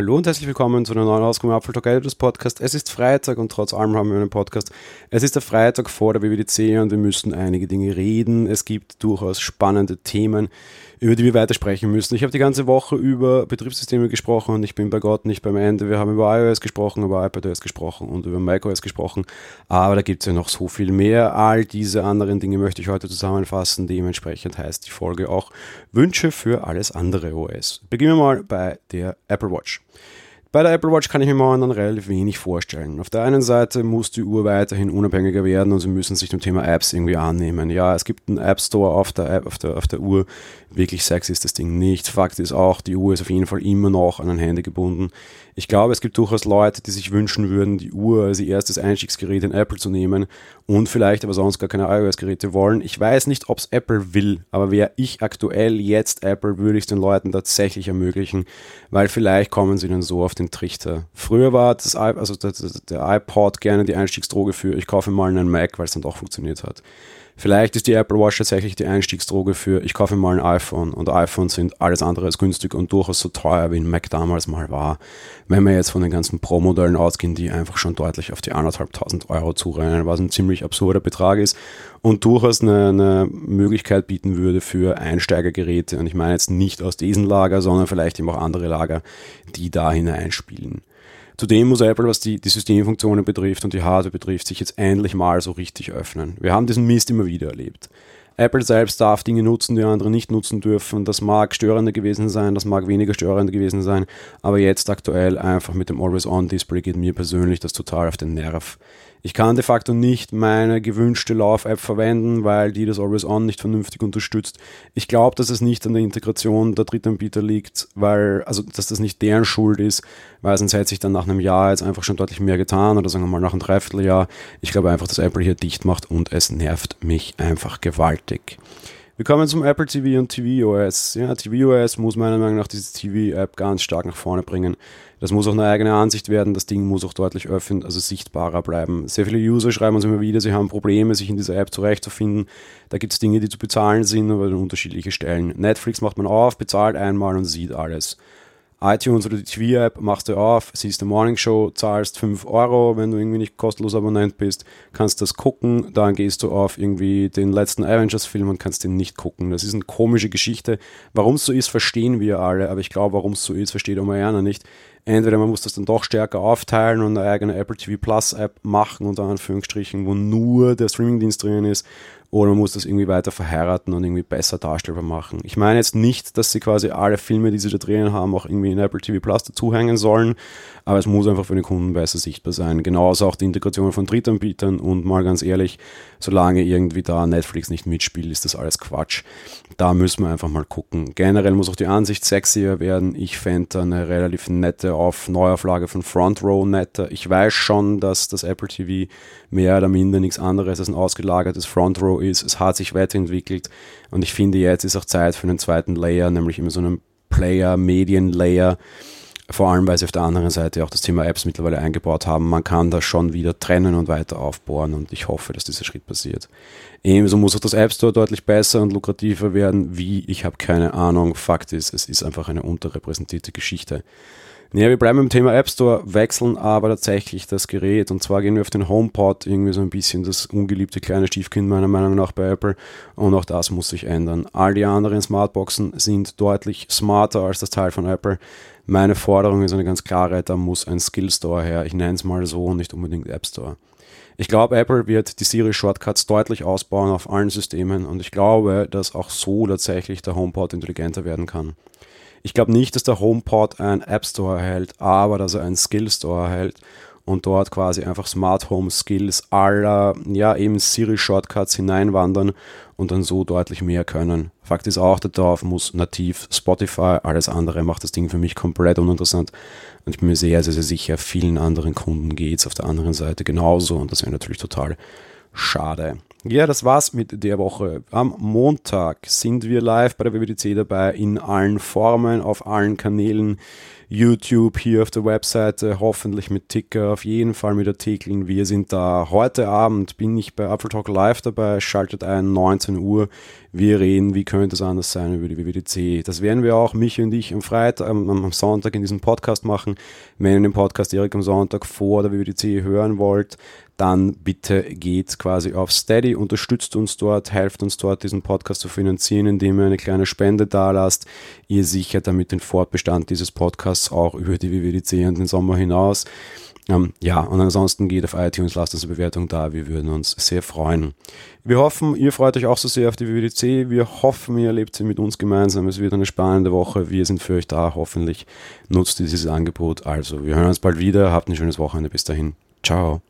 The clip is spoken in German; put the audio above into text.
Hallo und herzlich willkommen zu einer neuen Ausgabe Apfel Talk Editors Podcast. Es ist Freitag und trotz allem haben wir einen Podcast. Es ist der Freitag vor der WWDC und wir müssen einige Dinge reden. Es gibt durchaus spannende Themen, über die wir weiter sprechen müssen. Ich habe die ganze Woche über Betriebssysteme gesprochen und ich bin bei Gott nicht beim Ende. Wir haben über iOS gesprochen, über iPadOS gesprochen und über macOS gesprochen. Aber da gibt es ja noch so viel mehr. All diese anderen Dinge möchte ich heute zusammenfassen. Dementsprechend heißt die Folge auch Wünsche für alles andere OS. Beginnen wir mal bei der Apple Watch. Bei der Apple Watch kann ich mir momentan relativ wenig vorstellen. Auf der einen Seite muss die Uhr weiterhin unabhängiger werden und sie müssen sich dem Thema Apps irgendwie annehmen. Ja, es gibt einen App Store auf der, App, auf der, auf der Uhr. Wirklich sexy ist das Ding nicht. Fakt ist auch, die Uhr ist auf jeden Fall immer noch an ein Handy gebunden. Ich glaube, es gibt durchaus Leute, die sich wünschen würden, die Uhr als ihr erstes Einstiegsgerät in Apple zu nehmen und vielleicht aber sonst gar keine iOS-Geräte wollen. Ich weiß nicht, ob es Apple will, aber wäre ich aktuell jetzt Apple, würde ich es den Leuten tatsächlich ermöglichen, weil vielleicht kommen sie dann so auf den Trichter. Früher war das, also der iPod gerne die Einstiegsdroge für, ich kaufe mal einen Mac, weil es dann doch funktioniert hat. Vielleicht ist die Apple Watch tatsächlich die Einstiegsdroge für, ich kaufe mal ein iPhone und iPhones sind alles andere als günstig und durchaus so teuer, wie ein Mac damals mal war. Wenn wir jetzt von den ganzen Pro-Modellen ausgehen, die einfach schon deutlich auf die anderthalbtausend Euro zurennen, was ein ziemlich absurder Betrag ist und durchaus eine, eine Möglichkeit bieten würde für Einsteigergeräte. Und ich meine jetzt nicht aus diesen Lager, sondern vielleicht eben auch andere Lager, die da hineinspielen. Zudem muss Apple, was die, die Systemfunktionen betrifft und die Hardware betrifft, sich jetzt endlich mal so richtig öffnen. Wir haben diesen Mist immer wieder erlebt. Apple selbst darf Dinge nutzen, die andere nicht nutzen dürfen. Das mag störender gewesen sein, das mag weniger störender gewesen sein, aber jetzt aktuell einfach mit dem Always-On-Display geht mir persönlich das total auf den Nerv. Ich kann de facto nicht meine gewünschte Lauf-App verwenden, weil die das Always On nicht vernünftig unterstützt. Ich glaube, dass es nicht an der Integration der Drittanbieter liegt, weil, also, dass das nicht deren Schuld ist, weil sonst hätte sich dann nach einem Jahr jetzt einfach schon deutlich mehr getan oder sagen wir mal nach einem Dreivierteljahr. Ich glaube einfach, dass Apple hier dicht macht und es nervt mich einfach gewaltig. Wir kommen zum Apple TV und tvOS. Ja, tvOS muss meiner Meinung nach diese TV-App ganz stark nach vorne bringen. Das muss auch eine eigene Ansicht werden. Das Ding muss auch deutlich öffnen, also sichtbarer bleiben. Sehr viele User schreiben uns immer wieder, sie haben Probleme, sich in dieser App zurechtzufinden. Da gibt es Dinge, die zu bezahlen sind, aber an unterschiedliche Stellen. Netflix macht man auf, bezahlt einmal und sieht alles iTunes oder die TV-App machst du auf, siehst die Morning Show, zahlst 5 Euro, wenn du irgendwie nicht kostenlos Abonnent bist, kannst das gucken, dann gehst du auf irgendwie den letzten Avengers-Film und kannst den nicht gucken. Das ist eine komische Geschichte. Warum es so ist, verstehen wir alle, aber ich glaube, warum es so ist, versteht auch Mariana nicht. Entweder man muss das dann doch stärker aufteilen und eine eigene Apple TV Plus App machen, unter Anführungsstrichen, wo nur der Streamingdienst drin ist, oder man muss das irgendwie weiter verheiraten und irgendwie besser darstellbar machen. Ich meine jetzt nicht, dass sie quasi alle Filme, die sie da drinnen haben, auch irgendwie in Apple TV Plus dazuhängen sollen, aber es muss einfach für den Kunden besser sichtbar sein. Genauso auch die Integration von Drittanbietern und mal ganz ehrlich, solange irgendwie da Netflix nicht mitspielt, ist das alles Quatsch. Da müssen wir einfach mal gucken. Generell muss auch die Ansicht sexier werden. Ich fände eine relativ nette auf Neuauflage von Front Row netter. Ich weiß schon, dass das Apple TV mehr oder minder nichts anderes als ein ausgelagertes Front Row ist. Es hat sich weiterentwickelt und ich finde, jetzt ist auch Zeit für einen zweiten Layer, nämlich immer so einen Player-Medien-Layer. Vor allem, weil sie auf der anderen Seite auch das Thema Apps mittlerweile eingebaut haben. Man kann das schon wieder trennen und weiter aufbohren und ich hoffe, dass dieser Schritt passiert. Ebenso muss auch das App Store deutlich besser und lukrativer werden. Wie? Ich habe keine Ahnung. Fakt ist, es ist einfach eine unterrepräsentierte Geschichte. Ja, wir bleiben beim Thema App Store, wechseln aber tatsächlich das Gerät. Und zwar gehen wir auf den HomePod, irgendwie so ein bisschen das ungeliebte kleine Stiefkind meiner Meinung nach bei Apple. Und auch das muss sich ändern. All die anderen Smartboxen sind deutlich smarter als das Teil von Apple. Meine Forderung ist eine ganz klare, da muss ein Skill Store her. Ich nenne es mal so, nicht unbedingt App Store. Ich glaube, Apple wird die Siri Shortcuts deutlich ausbauen auf allen Systemen und ich glaube, dass auch so tatsächlich der HomePod intelligenter werden kann. Ich glaube nicht, dass der HomePod einen App Store erhält, aber dass er einen Skill Store erhält und dort quasi einfach Smart Home Skills aller, ja, eben Siri Shortcuts hineinwandern und dann so deutlich mehr können. Fakt ist auch, darauf muss nativ Spotify, alles andere macht das Ding für mich komplett uninteressant. Und ich bin mir sehr, sehr, sehr sicher, vielen anderen Kunden geht es auf der anderen Seite genauso und das wäre natürlich total schade. Ja, das war's mit der Woche. Am Montag sind wir live bei der WWDC dabei in allen Formen, auf allen Kanälen. YouTube, hier auf der Webseite, hoffentlich mit Ticker, auf jeden Fall mit Artikeln. Wir sind da. Heute Abend bin ich bei Apple Talk Live dabei, schaltet ein, 19 Uhr. Wir reden, wie könnte es anders sein über die WWDC. Das werden wir auch, mich und ich, am Freitag, am, Sonntag in diesem Podcast machen. Wenn ihr den Podcast direkt am Sonntag vor der WWDC hören wollt, dann bitte geht quasi auf Steady, unterstützt uns dort, helft uns dort, diesen Podcast zu finanzieren, indem ihr eine kleine Spende dalasst. Ihr sichert damit den Fortbestand dieses Podcasts auch über die WWDC und den Sommer hinaus. Ähm, ja, und ansonsten geht auf iTunes, lasst uns eine Bewertung da, wir würden uns sehr freuen. Wir hoffen, ihr freut euch auch so sehr auf die WWDC. Wir hoffen, ihr erlebt sie mit uns gemeinsam. Es wird eine spannende Woche. Wir sind für euch da. Hoffentlich nutzt dieses Angebot. Also, wir hören uns bald wieder. Habt ein schönes Wochenende. Bis dahin. Ciao.